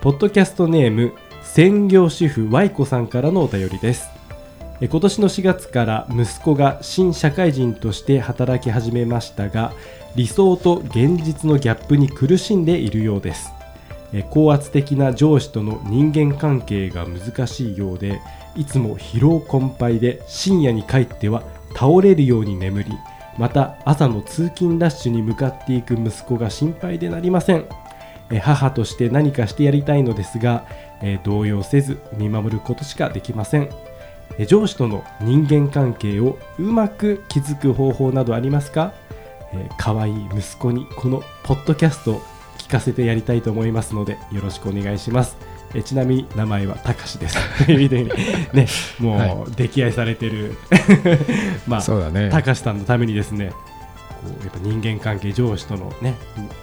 ポッドキャストネーム専業主婦 Y 子さんからのお便りです。今年の4月から息子が新社会人として働き始めましたが理想と現実のギャップに苦しんでいるようです。高圧的な上司との人間関係が難しいようでいつも疲労困憊で深夜に帰っては倒れるように眠りまた朝の通勤ラッシュに向かっていく息子が心配でなりません。母として何かしてやりたいのですが、えー動揺せず見守ることしかできません。え上司との人間関係をうまく築く方法などありますか、えー、可愛い息子にこのポッドキャストを聞かせてやりたいと思いますのでよろしくお願いします。えーちなみに名前はたかしです。というふうにねもうは溺愛されてる。まあそうだね。たかしさんのためにですねこうやっぱ人間関係上司とのね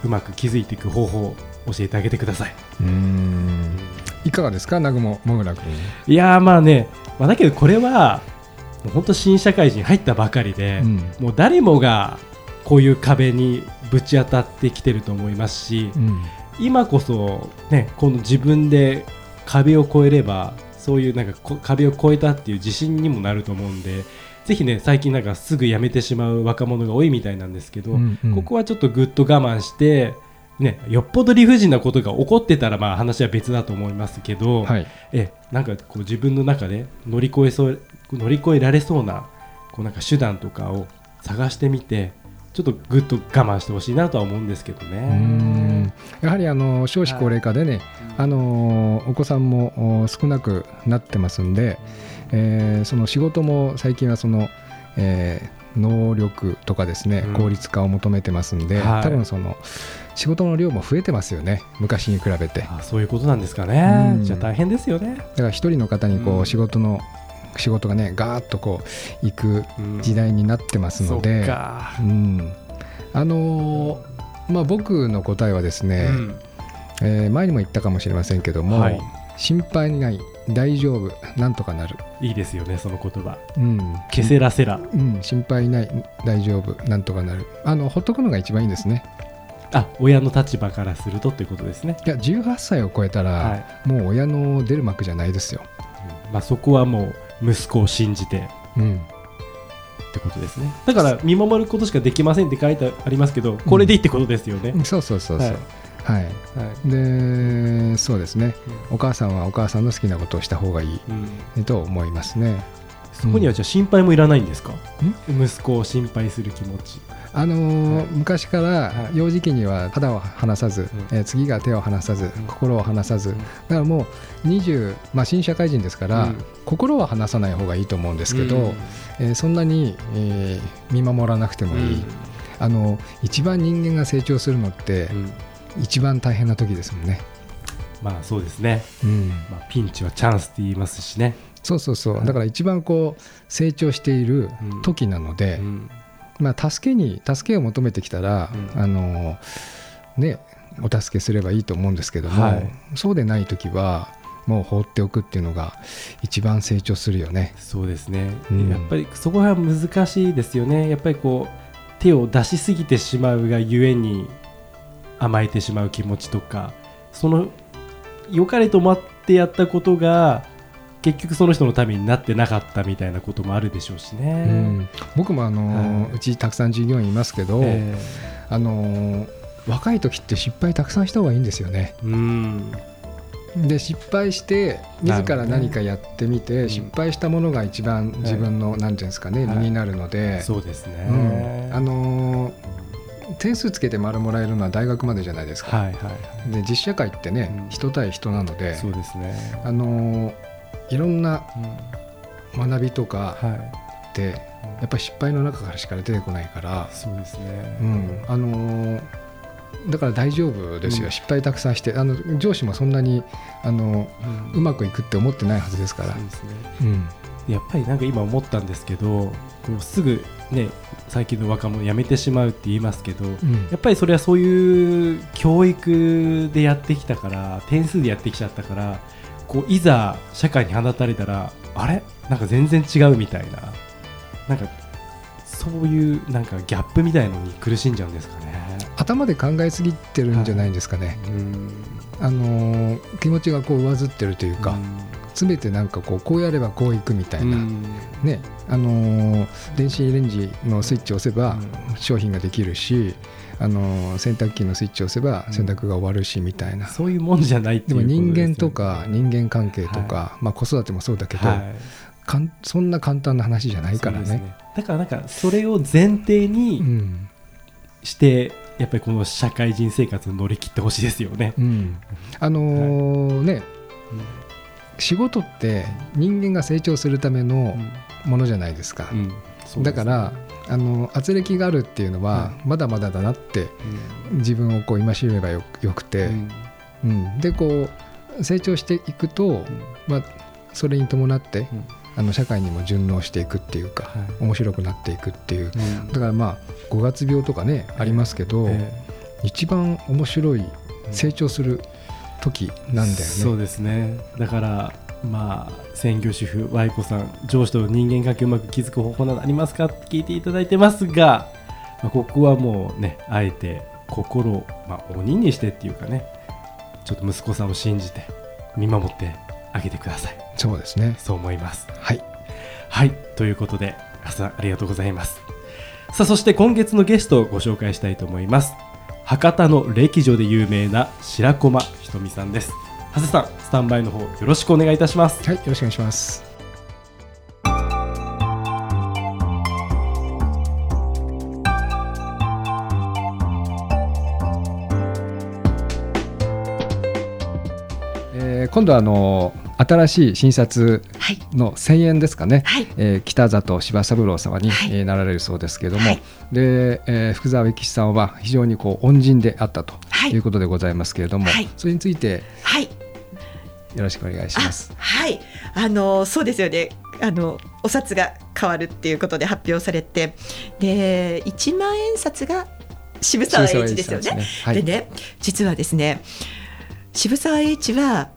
ううまく築いていく方法を教えてあげてくださいうーん。いかがですか、南雲もぐら君。いやーまあね、まあ、だけどこれは本当新社会人入ったばかりで、うん。もう誰もがこういう壁にぶち当たってきてると思いますしうん。今こそねこの自分で壁を越えればそういうなんかこ壁を越えたっていう自信にもなると思うんでぜひね最近なんかすぐ辞めてしまう若者が多いみたいなんですけど、うんうんここはちょっとぐっと我慢してね、よっぽど理不尽なことが起こってたらまあ話は別だと思いますけど、はい。えなんかこう自分の中で乗り越えそう乗り越えられそうなこうなんか手段とかを探してみてちょっとぐっと我慢してほしいなとは思うんですけどね。ん。やはりあの少子高齢化でね、あのお子さんもお少なくなってますんで、えーその仕事も最近はその、えー能力とかですね、うん。効率化を求めてますんで、はい。多分その仕事の量も増えてますよね昔に比べて。そういうことなんですかね。うん。じゃあ大変ですよね。ら一人の方にこうん。う仕事の、仕事がねガーッとこういくうん。時代になってますので、そっか。うん、あのーまあ僕の答えはですね、うん。えー前にも言ったかもしれませんけども、はい。心配ない大丈夫なんとかなる、いいですよねその言葉。うん。ケセラセラ。うん、心配ない大丈夫なんとかなる。あのほっとくのが一番いいんですね。あ親の立場からするとっていうことですね。いや18歳を超えたら、はい。もう親の出る幕じゃないですよ、うん。まあ、そこはもう息子を信じて。うん、ってことですね。だから見守ることしかできませんって書いてありますけどこれでいいってことですよね。そうそうそうそう。はいはい、はい。でそうですね。お母さんはお母さんの好きなことをした方がいい。うん。と思いますね。そこにはじゃあ心配もいらないんですか、息子を心配する気持ち。あの昔からはい。幼児期には肌を離さず、ん。えー次が手を離さず、ん。心を離さず、うん。だからもう20、まあ、新社会人ですから、うん。心は離さない方がいいと思うんですけど、うん。えーそんなに、えー見守らなくてもいい、あの一番人間が成長するのってうん一番大変な時ですもんね、まあそうですね、うん、まあ、ピンチはチャンスって言いますしね。そうそうそう、はいだから一番こう成長しているうん。時なので、うん。まあ、助けに助けを求めてきたら、うん。あのねお助けすればいいと思うんですけども、はい。そうでない時はもう放っておくっていうのが一番成長するよね。そうですね、うん。やっぱりそこは難しいですよね。やっぱりこう手を出しすぎてしまうがゆえに甘えてしまう気持ちとかその良かれと思ってやったことが結局その人のためになってなかったみたいなこともあるでしょうしうね。ん、僕もあの、はい。うちたくさん従業員いますけど、えあの若い時って失敗たくさんした方がいいんですよね。ーうん。で失敗して自ら何かやってみて、うん。失敗したものが一番自分の、なんていうんですかね、はい。身になるので、そうですね。うん。あの点数つけて丸もらえるのは大学までじゃないですか。はいはいはい。で実社会ってね、うん。人対人なのでそうですね。あのいろんなうん。学びとかはい。ってやっぱり失敗の中からしか出てこないから、そうですね。うん。あのだから大丈夫ですよ、うん。失敗たくさんして。あの上司もそんなにあのうまくいくって思ってないはずですから。そうですね。うん。やっぱりなんか今思ったんですけどこうすぐね最近の若者辞めてしまうって言いますけど、うん。やっぱりそれはそういう教育でやってきたから点数でやってきちゃったからこういざ社会に放たれたらあれ？なんか全然違うみたいな。なんかそういうなんかギャップみたいのに苦しんじゃうんですかね。頭で考えすぎてるんじゃないんですかね、うんあのー気持ちがこう上ずってるというか、すべてなんかこうこうやればこういくみたいな、うん。ねあのー電子レンジのスイッチを押せば商品ができるし、あのー洗濯機のスイッチを押せば洗濯が終わるしみたいな、そういうもんじゃないっていうでも人間とか人間関係とか、まあ、子育てもそうだけど、はい。かんそんな簡単な話じゃないからね。だからなんかそれを前提うにんして、やっぱりこの社会人生活を乗り切ってほしいですよね。うん。あのーね仕事って人間が成長するためのものじゃないですか、うん。すだからあの圧力があるっていうのははまだまだだなって自分をこう戒めばよよくて、うん。うん。でこう成長していくと、まあ、それに伴って、うん。あの社会にも順応していくっていうか、はい。面白くなっていくっていう。うん。だからまあ5月病とかねありますけど、え一番面白いえ成長する時なんだよね。そうですね。だからまあ専業主婦 Y 子さん上司との人間関係をうまく築く方法などありますか？って聞いていただいてますが、まあ、ここはもうねあえて心を、まあ、鬼にしてっていうかねちょっと息子さんを信じて見守ってあげてください。そうですね。そう思います。はい。はい。ということでハさんありがとうございます。さあそして今月のゲストをご紹介したいと思います博多の歴女で有名な白駒ひとみさんです。長谷さんスタンバイの方よろしくお願いいたします。はいよろしくお願いします。えー今度はあの新しい診察の1000円ですかね、はい。えー北里柴三郎様に、なられるそうですけれども、はい。で、えー福沢諭吉さんは非常にこう恩人であったとはい。いうことでございますけれども、はい。それについてはい。よろしくお願いします。あはい。あのそうですよね。あのお札が変わるっていうことで発表されてで1万円札が渋沢栄一ですよね。はい。でね実はですね渋沢栄一は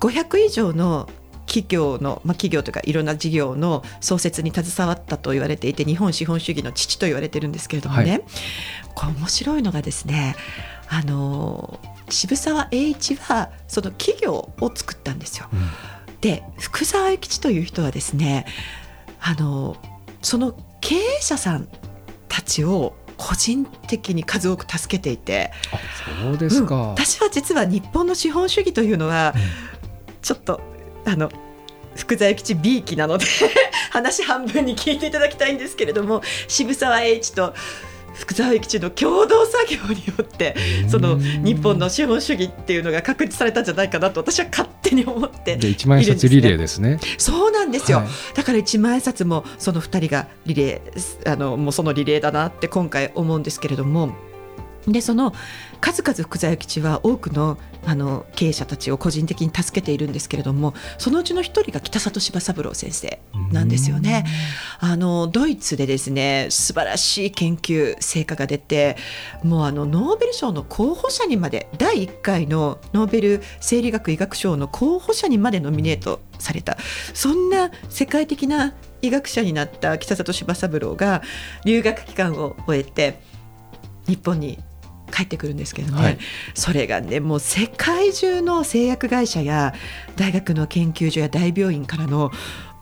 500以上の企業の、まあ、企業というかいろんな事業の創設に携わったと言われていて日本資本主義の父と言われてるんですけれどもね、はい。これ面白いのがですねあの渋沢栄一はその企業を作ったんですよ。うん。で福沢諭吉という人はですねあのその経営者さんたちを個人的に数多く助けていて。あそうですか。うん。私は実は日本の資本主義というのは、ちょっとあの福沢諭吉 B 期なので 話半分に聞いていただきたいんですけれども渋沢栄一と福沢諭吉の共同作業によってその日本の資本主義っていうのが確立されたんじゃないかなと私は勝手に思ってで一万円札リレーですね。そうなんですよ、はい。だから一万円札もその2人がリレーあのもうそのリレーだなって今回思うんですけれどもでその数々福沢諭吉は多くのあの経営者たちを個人的に助けているんですけれどもそのうちの一人が北里柴三郎先生なんですよね。あのドイツでですね素晴らしい研究成果が出てもうあのノーベル賞の候補者にまで第1回のノーベル生理学医学賞の候補者にまでノミネートされたそんな世界的な医学者になった北里柴三郎が留学期間を終えて日本に帰ってくるんですけどね、はい。それがねもう世界中の製薬会社や大学の研究所や大病院からの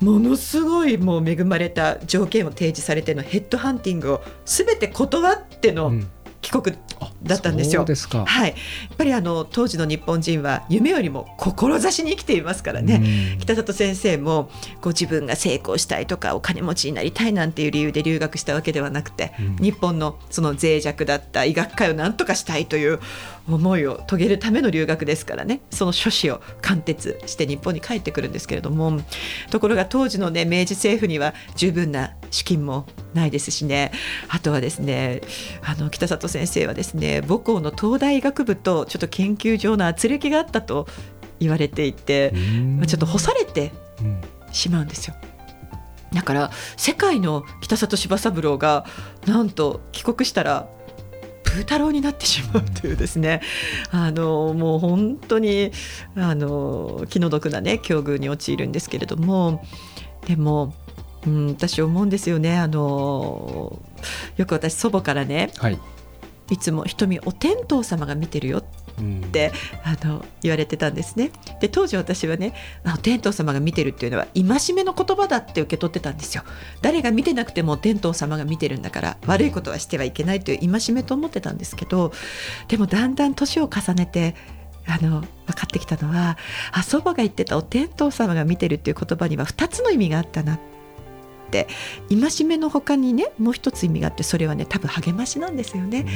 ものすごいもう恵まれた条件を提示されてのヘッドハンティングを全て断ってのうん帰国だったんですよ。すか。はい、やっぱりあの当時の日本人は夢よりも志に生きていますからね。うん北里先生もこう自分が成功したいとかお金持ちになりたいなんていう理由で留学したわけではなくて、うん日本のその脆弱だった医学界を何とかしたいという思いを遂げるための留学ですからねその諸子を貫徹して日本に帰ってくるんですけれどもところが当時のね明治政府には十分な資金もないですしねあとはですねあの北里先生はですね母校の東大医学部とちょっと研究上の圧力があったと言われていて、まあちょっと干されてうん。しまうんですよ。だから世界の北里柴三郎がなんと帰国したらプー太郎になってしまうというですね、あのもう本当にあの気の毒なね境遇に陥るんですけれどもでも、うん、私思うんですよね。あのよく私祖母からねはい、いつも瞳お天道様が見てるようん。ってあの言われてたんですね。で当時私はねあお天道様が見てるっていうのは戒めの言葉だって受け取ってたんですよ。誰が見てなくてもお天道様が見てるんだから悪いことはしてはいけないという戒めと思ってたんですけどでもだんだん年を重ねてあの分かってきたのはあ祖母が言ってたお天道様が見てるっていう言葉には2つの意味があったなってって戒めの他にねもう一つ意味があってそれはね多分励ましなんですよね。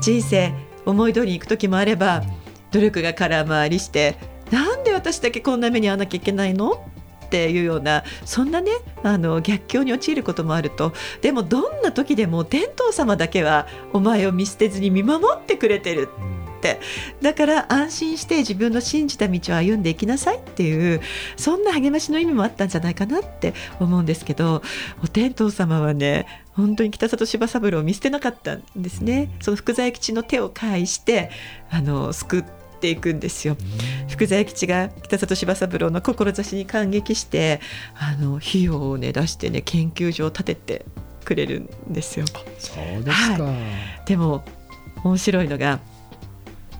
人生思い通りにいく時もあれば努力が空回りしてなんで私だけこんな目に遭わなきゃいけないの？っていうようなそんなねあの逆境に陥ることもあると。でもどんな時でも天道様だけはお前を見捨てずに見守ってくれてる。だから安心して自分の信じた道を歩んでいきなさいっていうそんな励ましの意味もあったんじゃないかなって思うんですけどお天道様はね本当に北里柴三郎を見捨てなかったんですね。その福沢諭吉の手を介してあの救っていくんですよ。福沢諭吉が北里柴三郎の志に感激してあの費用をね出してね研究所を建ててくれるんですよ。そうですか、でも面白いのが。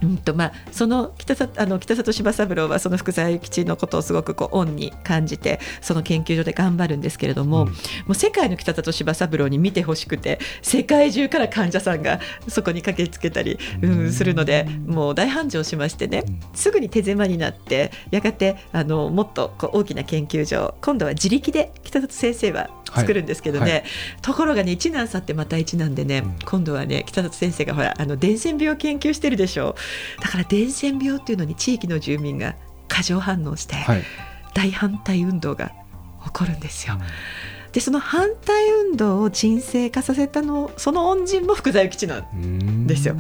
うんとまあ、その北里あの北里柴三郎はその福沢諭吉のことをすごくこう恩に感じてその研究所で頑張るんですけれども、うん。もう世界の北里柴三郎に見てほしくて世界中から患者さんがそこに駆けつけたり、うん、するのでもう大繁盛しましてねうん。すぐに手狭になってやがてあのもっとこう大きな研究所今度は自力で北里先生は作るんですけどね、はい。はところがね一難去ってまた一難でね、うん。今度はね北里先生がほらあの伝染病を研究してるでしょだから伝染病っていうのに地域の住民が過剰反応してはい。大反対運動が起こるんですよ。でその反対運動を沈静化させたのその恩人も福沢諭吉なんですよ。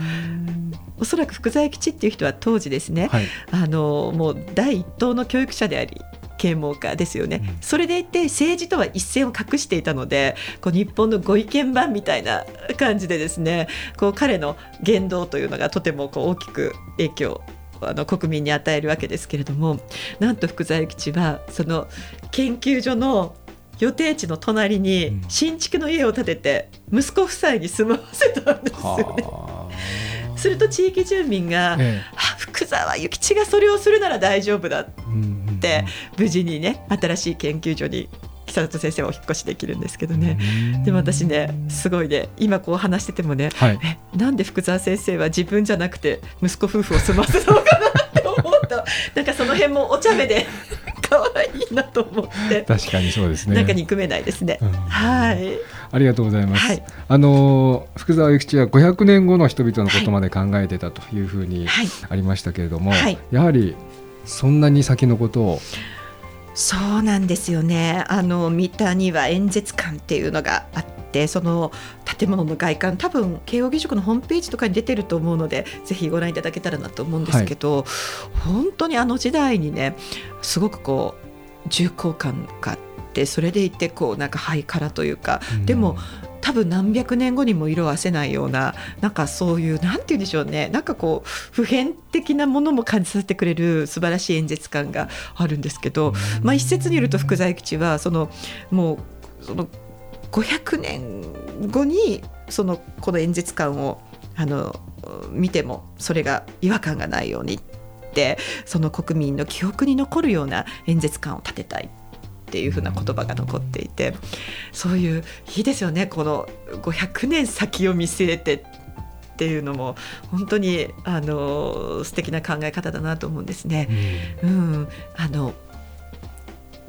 おそらく福沢諭吉っていう人は当時ですね、はいあのもう第一党の教育者であり啓蒙家ですよね、うん。それでいて政治とは一線を画していたのでこう日本のご意見番みたいな 感じでですねこう彼の言動というのがとてもこう大きく影響をあの国民に与えるわけですけれどもなんと福沢諭吉はその研究所の予定地の隣うん。に新築の家を建てて息子夫妻に住まわせたんですよね。はあ。すると地域住民がえあ福沢諭吉がそれをするなら大丈夫だ。えうんうんうんで無事にね新しい研究所に北里先生はお引っ越しできるんですけどね、うん。でも私ねすごいね今こう話しててもねはい。えなんで福沢先生は自分じゃなくて息子夫婦を住ませたのかなって思うと なんかその辺もお茶目で 可愛いなと思って、確かにそうですね。なんか憎めないですね。うん。はい、ありがとうございます。はい。あのー福沢諭吉は500年後の人々のことまで考えてたというふうにはい、ありましたけれども、はい。やはりそんなに先のことを、そうなんですよね。あの三田には演説館っていうのがあって、その建物の外観、多分慶應義塾のホームページとかに出てると思うので、ぜひご覧いただけたらなと思うんですけど、本当にあの時代にね、すごくこう重厚感があって、それでいてこうなんかハイカラというか、でも多分何百年後にも色あせないようななんかそういうなんて言うんでしょうね。なんかこう普遍的なものも感じさせてくれる素晴らしい演説感があるんですけど、まあ、一説によると福沢諭吉はそのもうその500年後にそのこの演説感をあの見てもそれが違和感がないようにってその国民の記憶に残るような演説感を立てたいっていうふうな言葉が残っていてそういういいですよね。この500年先を見据えてっていうのも本当にあの素敵な考え方だなと思うんですね。うん、あの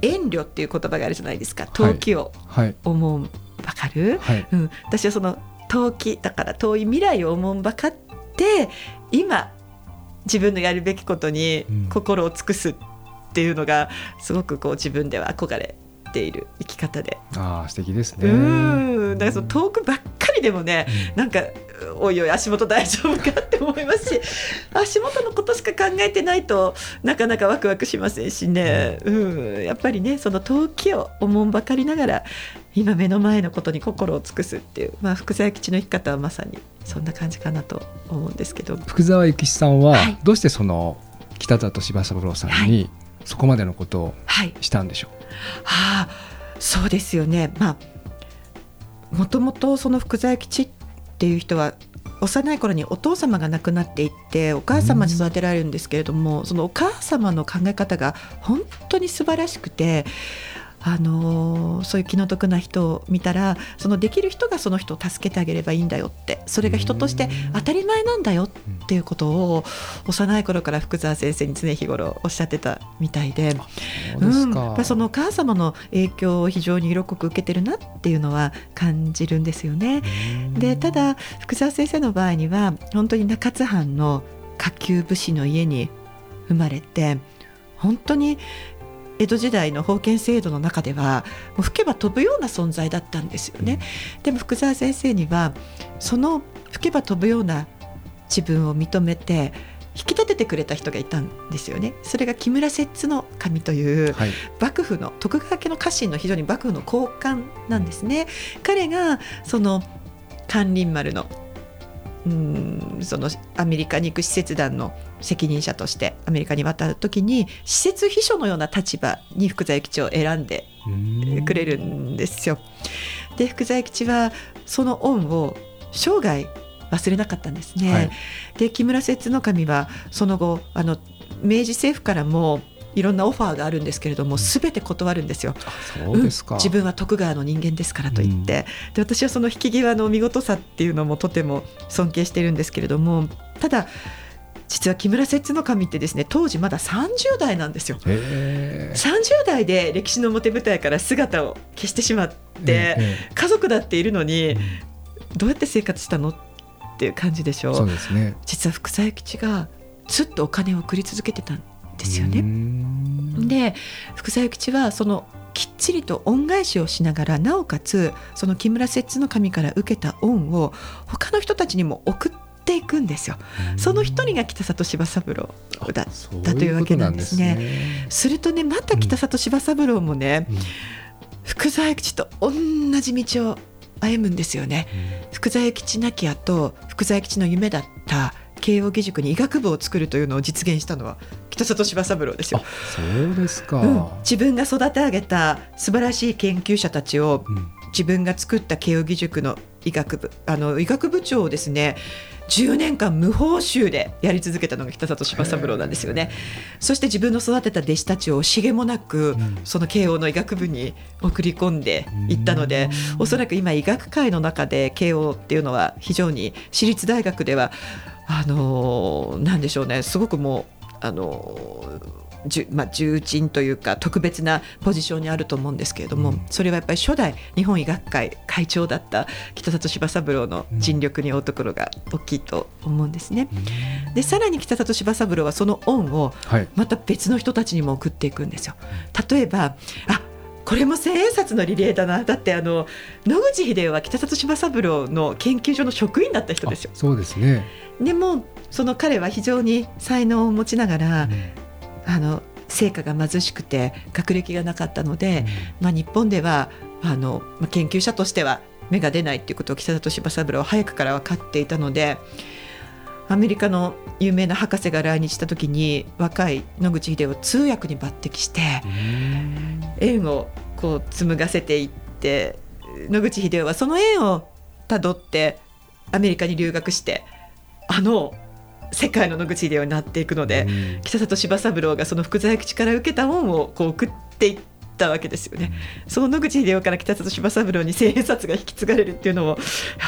遠慮っていう言葉があるじゃないですか。遠きをはい思うばかる、はい。うん、私はその遠きだから遠い未来を思うばかって今自分のやるべきことにうん。心を尽くすっていうのがすごくこう自分では憧れている生き方で、ああ素敵ですね。うん。だからその遠くばっかりでもねなんかおいおい足元大丈夫かって思いますし 足元のことしか考えてないとなかなかワクワクしませんしね、うん、やっぱりねその陶器をおもんばかりながら今目の前のことに心を尽くすっていう、まあ、福沢吉の生き方はまさにそんな感じかなと思うんですけど。福沢諭吉さんははい。どうしてその北里柴三郎さんにそこまでのことをはいしたんでしょはあそうですよねまあもともとその福沢諭吉っていう人は幼い頃にお父様が亡くなっていってお母様に育てられるんですけれども、そのお母様の考え方が本当に素晴らしくて。あのーそういう気の毒な人を見たらそのできる人がその人を助けてあげればいいんだよってそれが人として当たり前なんだよっていうことを幼い頃から福沢先生に常日頃おっしゃってたみたいで。そのお母様の影響を非常に色濃く受けてるなっていうのは感じるんですよね。でただ福沢先生の場合には本当に中津藩の下級武士の家に生まれて本当に江戸時代の封建制度の中ではもう吹けば飛ぶような存在だったんですよね。でも福沢先生にはその吹けば飛ぶような自分を認めて引き立ててくれた人がいたんですよね。それが木村摂津の神というはい。幕府の徳川家の家臣の非常に幕府の高官なんですね。彼がその関林丸のうんそのアメリカに行く使節団の責任者としてアメリカに渡る時に施設秘書のような立場に福沢諭吉を選んでくれるんですよ。で福沢諭吉はその恩を生涯忘れなかったんですね。はいで木村摂津の神はその後あの明治政府からもいろんなオファーがあるんですけれども全て断るんですよ。そうですか。うん自分は徳川の人間ですからと言って、で私はその引き際の見事さっていうのもとても尊敬してるんですけれどもただ実は木村摂津の神ってですね当時まだ30代なんですよ。へえ。30代で歴史の表舞台から姿を消してしまって、ええ家族だっているのにどうやって生活したのっていう感じでしょそうですね。実は福沢諭吉がずっとお金を送り続けてたんですよね。ん。で福沢諭吉はそのきっちりと恩返しをしながらなおかつその木村摂津の神から受けた恩を他の人たちにも送っていくんですよ。その一人が北里柴三郎だそうだというわけなんですね。すねするとねまた北里柴三郎もね、うん。福沢諭吉と同じ道を歩むんですよね。福沢諭吉亡き後福沢諭吉の夢だった慶應義塾に医学部を作るというのを実現したのは北里柴三郎ですよあ。そうですか。うん自分が育て上げた素晴らしい研究者たちをうん自分が作った慶應義塾の医学部あの医学部長をですね10年間無報酬でやり続けたのが北里柴三郎なんですよね。そして自分の育てた弟子たちをしげもなく、んその慶応の医学部に送り込んでいったので、おそらく今医学界の中で慶応っていうのは非常に私立大学ではあのーなんでしょうねすごくもうあのーじゅまあ、重鎮というか特別なポジションにあると思うんですけれども、うんそれはやっぱり初代日本医学会会長だった北里柴三郎の尽力に負うところが大きいと思うんですね。でさらに北里柴三郎はその恩をはい。また別の人たちにも送っていくんですよ。例えばあこれも千円札のリレーだなだってあの野口英世は北里柴三郎の研究所の職員だった人ですよあ。そうですね。でもその彼は非常に才能を持ちながら、あの成果が貧しくて学歴がなかったので、まあ、日本ではあの、まあ、研究者としては芽が出ないっていうことを北里柴三郎は早くから分かっていたのでアメリカの有名な博士が来日した時に若い野口英世を通訳に抜擢して縁をこう紡がせていって野口英世はその縁をたどってアメリカに留学してあの世界の野口英世になっていくので、うん。北里柴三郎がその福沢諭吉から受けた恩をこう送っていったわけですよね。その野口英世から北里柴三郎に千円札が引き継がれるっていうのも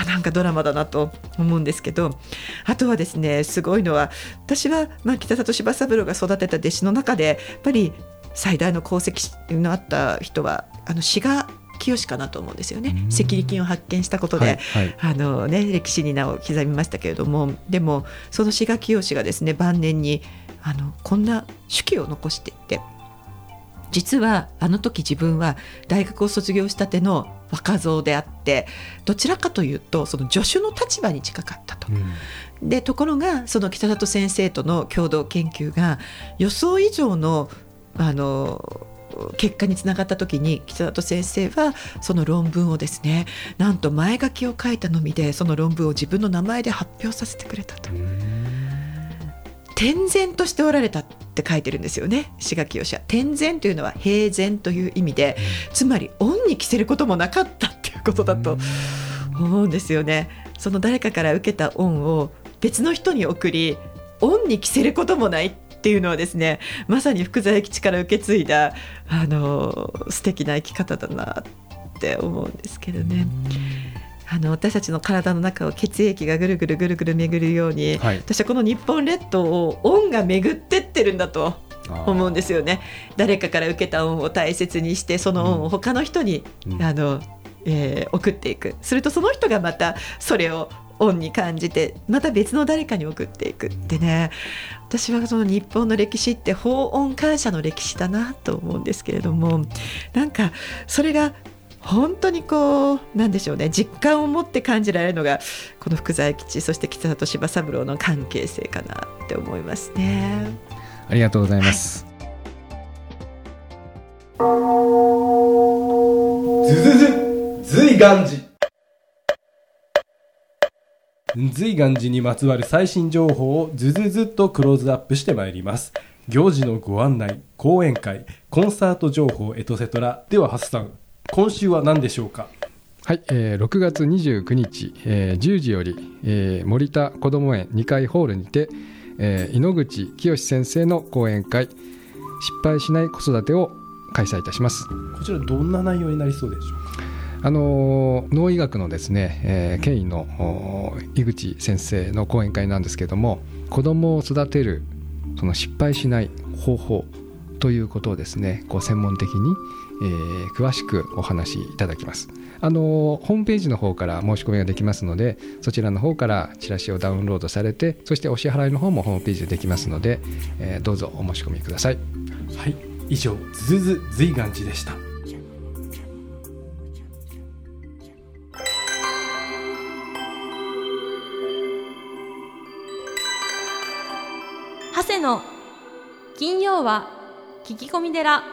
なんかドラマだなと思うんですけどあとはですねすごいのは私は、まあ、北里柴三郎が育てた弟子の中でやっぱり最大の功績のあった人はあの志賀清かなと思うんですよねうん赤痢菌を発見したことで、はいはい。あのね、歴史に名を刻みましたけれどもでもその志賀清がですね晩年にあのこんな手記を残していて実はあの時自分は大学を卒業したての若造であってどちらかというとその助手の立場に近かったと。でところがその北里先生との共同研究が予想以上のあの結果につながった時に北里先生はその論文をですねなんと前書きを書いたのみでその論文を自分の名前で発表させてくれたと。天然としておられたって書いてるんですよね。志垣義也天然というのは平然という意味で、つまり恩に着せることもなかったっていうことだと思うんですよね。その誰かから受けた恩を別の人に送り恩に着せることもないっていうのはですねまさに福沢諭吉から受け継いだあの素敵な生き方だなって思うんですけどね。あの私たちの体の中を血液がぐるぐるぐるぐる巡るように、はい、私はこの日本列島を恩が巡ってってるんだと思うんですよね。誰かから受けた恩を大切にしてその恩を他の人に、うん、あのえー、送っていく。するとその人がまたそれを恩に感じてまた別の誰かに送っていくってね。私はその日本の歴史って法恩感謝の歴史だなと思うんですけれどもなんかそれが本当にこうなんでしょうね実感を持って感じられるのがこの福沢吉そして北里柴三郎の関係性かなって思いますね。ありがとうございます。ずずず随願寺随願寺にまつわる最新情報をずずずっとクローズアップしてまいります。行事のご案内、講演会、コンサート情報、エトセトラ。では、ハスさん、今週は何でしょうか？はい、えー、6月29日、えー、10時より、えー、森田こども園2階ホールにて、えー、井ノ口清先生の講演会失敗しない子育てを開催いたします。こちらどんな内容になりそうでしょうか？あの脳医学のですね、えー、権威の井口先生の講演会なんですけれども子どもを育てるその失敗しない方法ということをですねこう専門的に、えー、詳しくお話しいただきます。あのホームページの方から申し込みができますのでそちらの方からチラシをダウンロードされてそしてお支払いの方もホームページでできますので、えー、どうぞお申し込みください。はい。以上ズズズ随願寺でした。長谷の金曜は聞き込み寺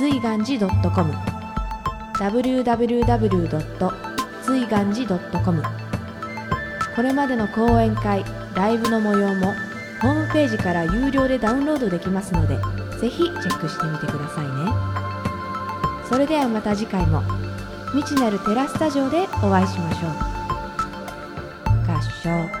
随願寺 .com www. 随願寺 .com これまでの講演会ライブの模様もホームページから有料でダウンロードできますのでぜひチェックしてみてくださいね。それではまた次回も未知なるテラスタジオでお会いしましょう。合唱。